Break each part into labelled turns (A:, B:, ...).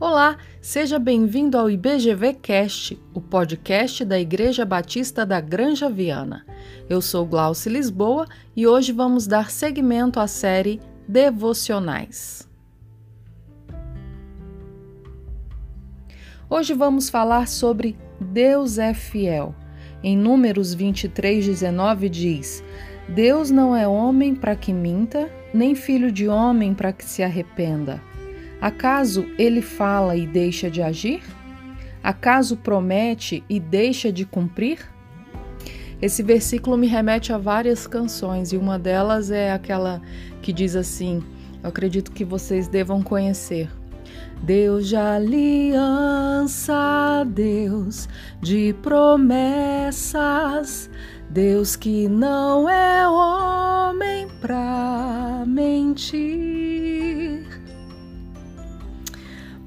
A: Olá, seja bem-vindo ao IBGV Cast, o podcast da Igreja Batista da Granja Viana. Eu sou Glauce Lisboa e hoje vamos dar seguimento à série Devocionais. Hoje vamos falar sobre Deus é fiel. Em Números 23, 19 diz: Deus não é homem para que minta, nem filho de homem para que se arrependa. Acaso ele fala e deixa de agir? Acaso promete e deixa de cumprir? Esse versículo me remete a várias canções e uma delas é aquela que diz assim: eu acredito que vocês devam conhecer. Deus de aliança, Deus de promessas, Deus que não é homem pra mentir.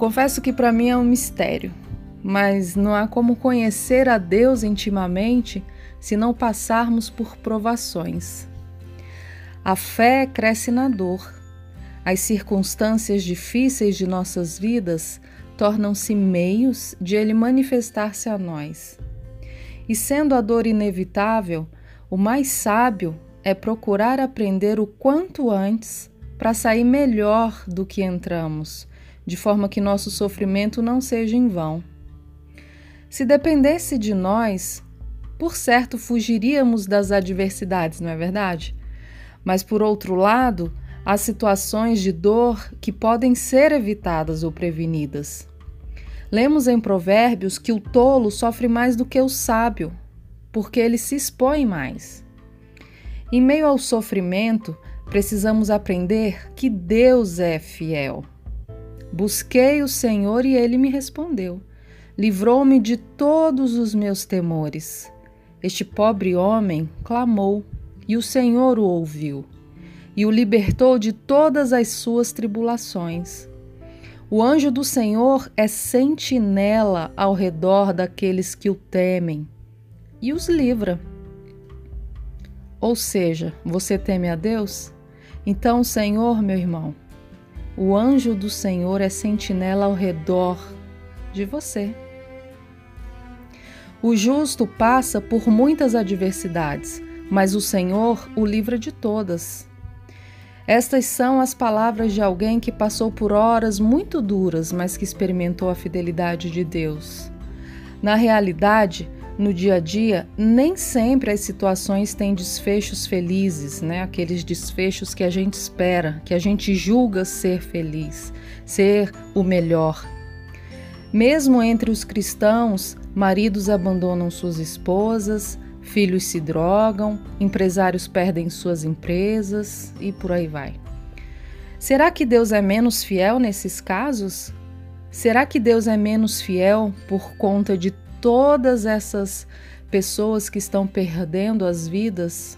A: Confesso que para mim é um mistério, mas não há como conhecer a Deus intimamente se não passarmos por provações. A fé cresce na dor. As circunstâncias difíceis de nossas vidas tornam-se meios de Ele manifestar-se a nós. E sendo a dor inevitável, o mais sábio é procurar aprender o quanto antes para sair melhor do que entramos de forma que nosso sofrimento não seja em vão. Se dependesse de nós, por certo fugiríamos das adversidades, não é verdade? Mas por outro lado, há situações de dor que podem ser evitadas ou prevenidas. Lemos em Provérbios que o tolo sofre mais do que o sábio, porque ele se expõe mais. Em meio ao sofrimento, precisamos aprender que Deus é fiel. Busquei o Senhor e ele me respondeu. Livrou-me de todos os meus temores. Este pobre homem clamou, e o Senhor o ouviu, e o libertou de todas as suas tribulações. O anjo do Senhor é sentinela ao redor daqueles que o temem e os livra. Ou seja, você teme a Deus? Então, Senhor, meu irmão, o anjo do Senhor é sentinela ao redor de você. O justo passa por muitas adversidades, mas o Senhor o livra de todas. Estas são as palavras de alguém que passou por horas muito duras, mas que experimentou a fidelidade de Deus. Na realidade, no dia a dia, nem sempre as situações têm desfechos felizes, né? Aqueles desfechos que a gente espera, que a gente julga ser feliz, ser o melhor. Mesmo entre os cristãos, maridos abandonam suas esposas, filhos se drogam, empresários perdem suas empresas e por aí vai. Será que Deus é menos fiel nesses casos? Será que Deus é menos fiel por conta de todas essas pessoas que estão perdendo as vidas.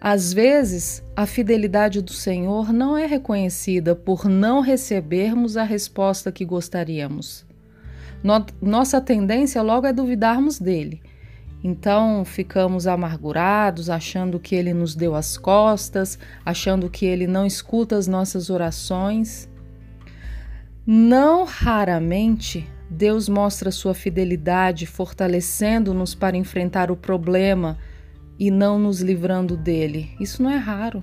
A: Às vezes, a fidelidade do Senhor não é reconhecida por não recebermos a resposta que gostaríamos. Nossa tendência logo é duvidarmos dele. Então ficamos amargurados, achando que ele nos deu as costas, achando que ele não escuta as nossas orações. Não raramente Deus mostra sua fidelidade, fortalecendo-nos para enfrentar o problema e não nos livrando dele. Isso não é raro.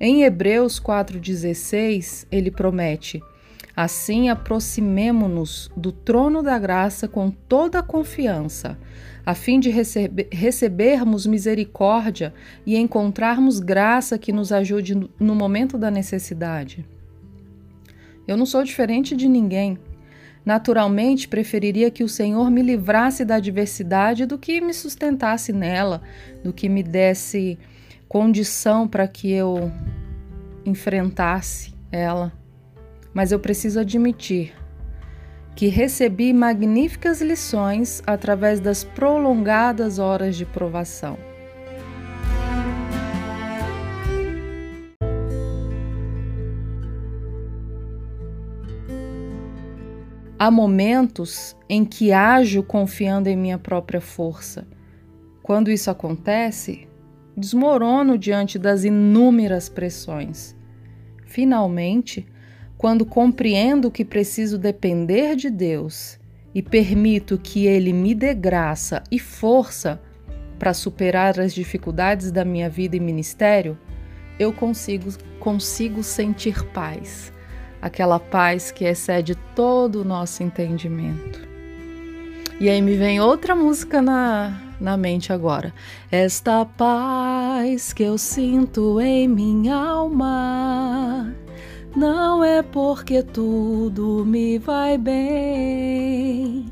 A: Em Hebreus 4,16, ele promete: Assim aproximemo-nos do trono da graça com toda a confiança, a fim de recebe recebermos misericórdia e encontrarmos graça que nos ajude no momento da necessidade. Eu não sou diferente de ninguém. Naturalmente, preferiria que o Senhor me livrasse da adversidade do que me sustentasse nela, do que me desse condição para que eu enfrentasse ela. Mas eu preciso admitir que recebi magníficas lições através das prolongadas horas de provação. Há momentos em que ajo confiando em minha própria força. Quando isso acontece, desmorono diante das inúmeras pressões. Finalmente, quando compreendo que preciso depender de Deus e permito que Ele me dê graça e força para superar as dificuldades da minha vida e ministério, eu consigo, consigo sentir paz, aquela paz que excede todo o nosso entendimento. E aí me vem outra música na, na mente agora. Esta paz que eu sinto em minha alma não é porque tudo me vai bem.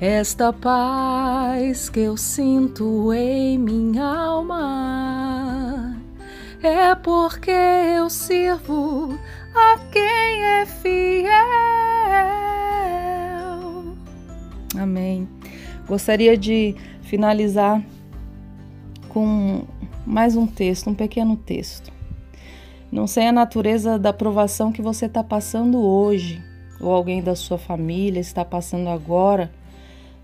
A: Esta paz que eu sinto em minha alma é porque eu sirvo a quem é fiel. Amém. Gostaria de finalizar com mais um texto, um pequeno texto. Não sei a natureza da provação que você está passando hoje, ou alguém da sua família está passando agora,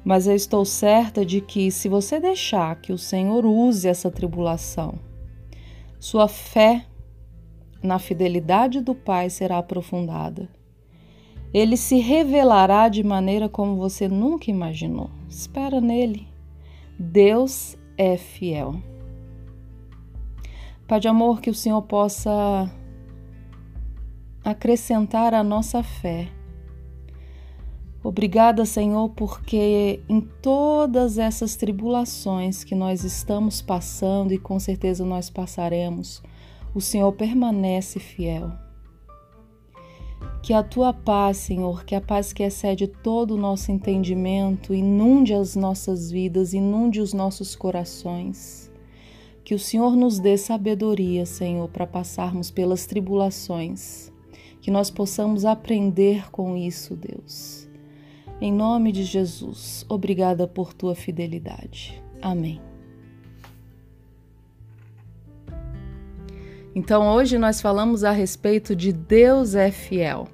A: mas eu estou certa de que se você deixar que o Senhor use essa tribulação, sua fé na fidelidade do Pai será aprofundada ele se revelará de maneira como você nunca imaginou. Espera nele. Deus é fiel. Pai de amor, que o Senhor possa acrescentar a nossa fé. Obrigada, Senhor, porque em todas essas tribulações que nós estamos passando e com certeza nós passaremos, o Senhor permanece fiel. Que a tua paz, Senhor, que a paz que excede todo o nosso entendimento, inunde as nossas vidas, inunde os nossos corações. Que o Senhor nos dê sabedoria, Senhor, para passarmos pelas tribulações. Que nós possamos aprender com isso, Deus. Em nome de Jesus, obrigada por tua fidelidade. Amém. Então hoje nós falamos a respeito de Deus é fiel.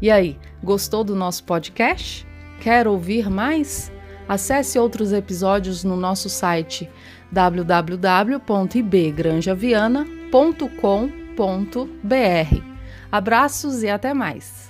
A: E aí, gostou do nosso podcast? Quer ouvir mais? Acesse outros episódios no nosso site www.ibgranjaviana.com.br. Abraços e até mais!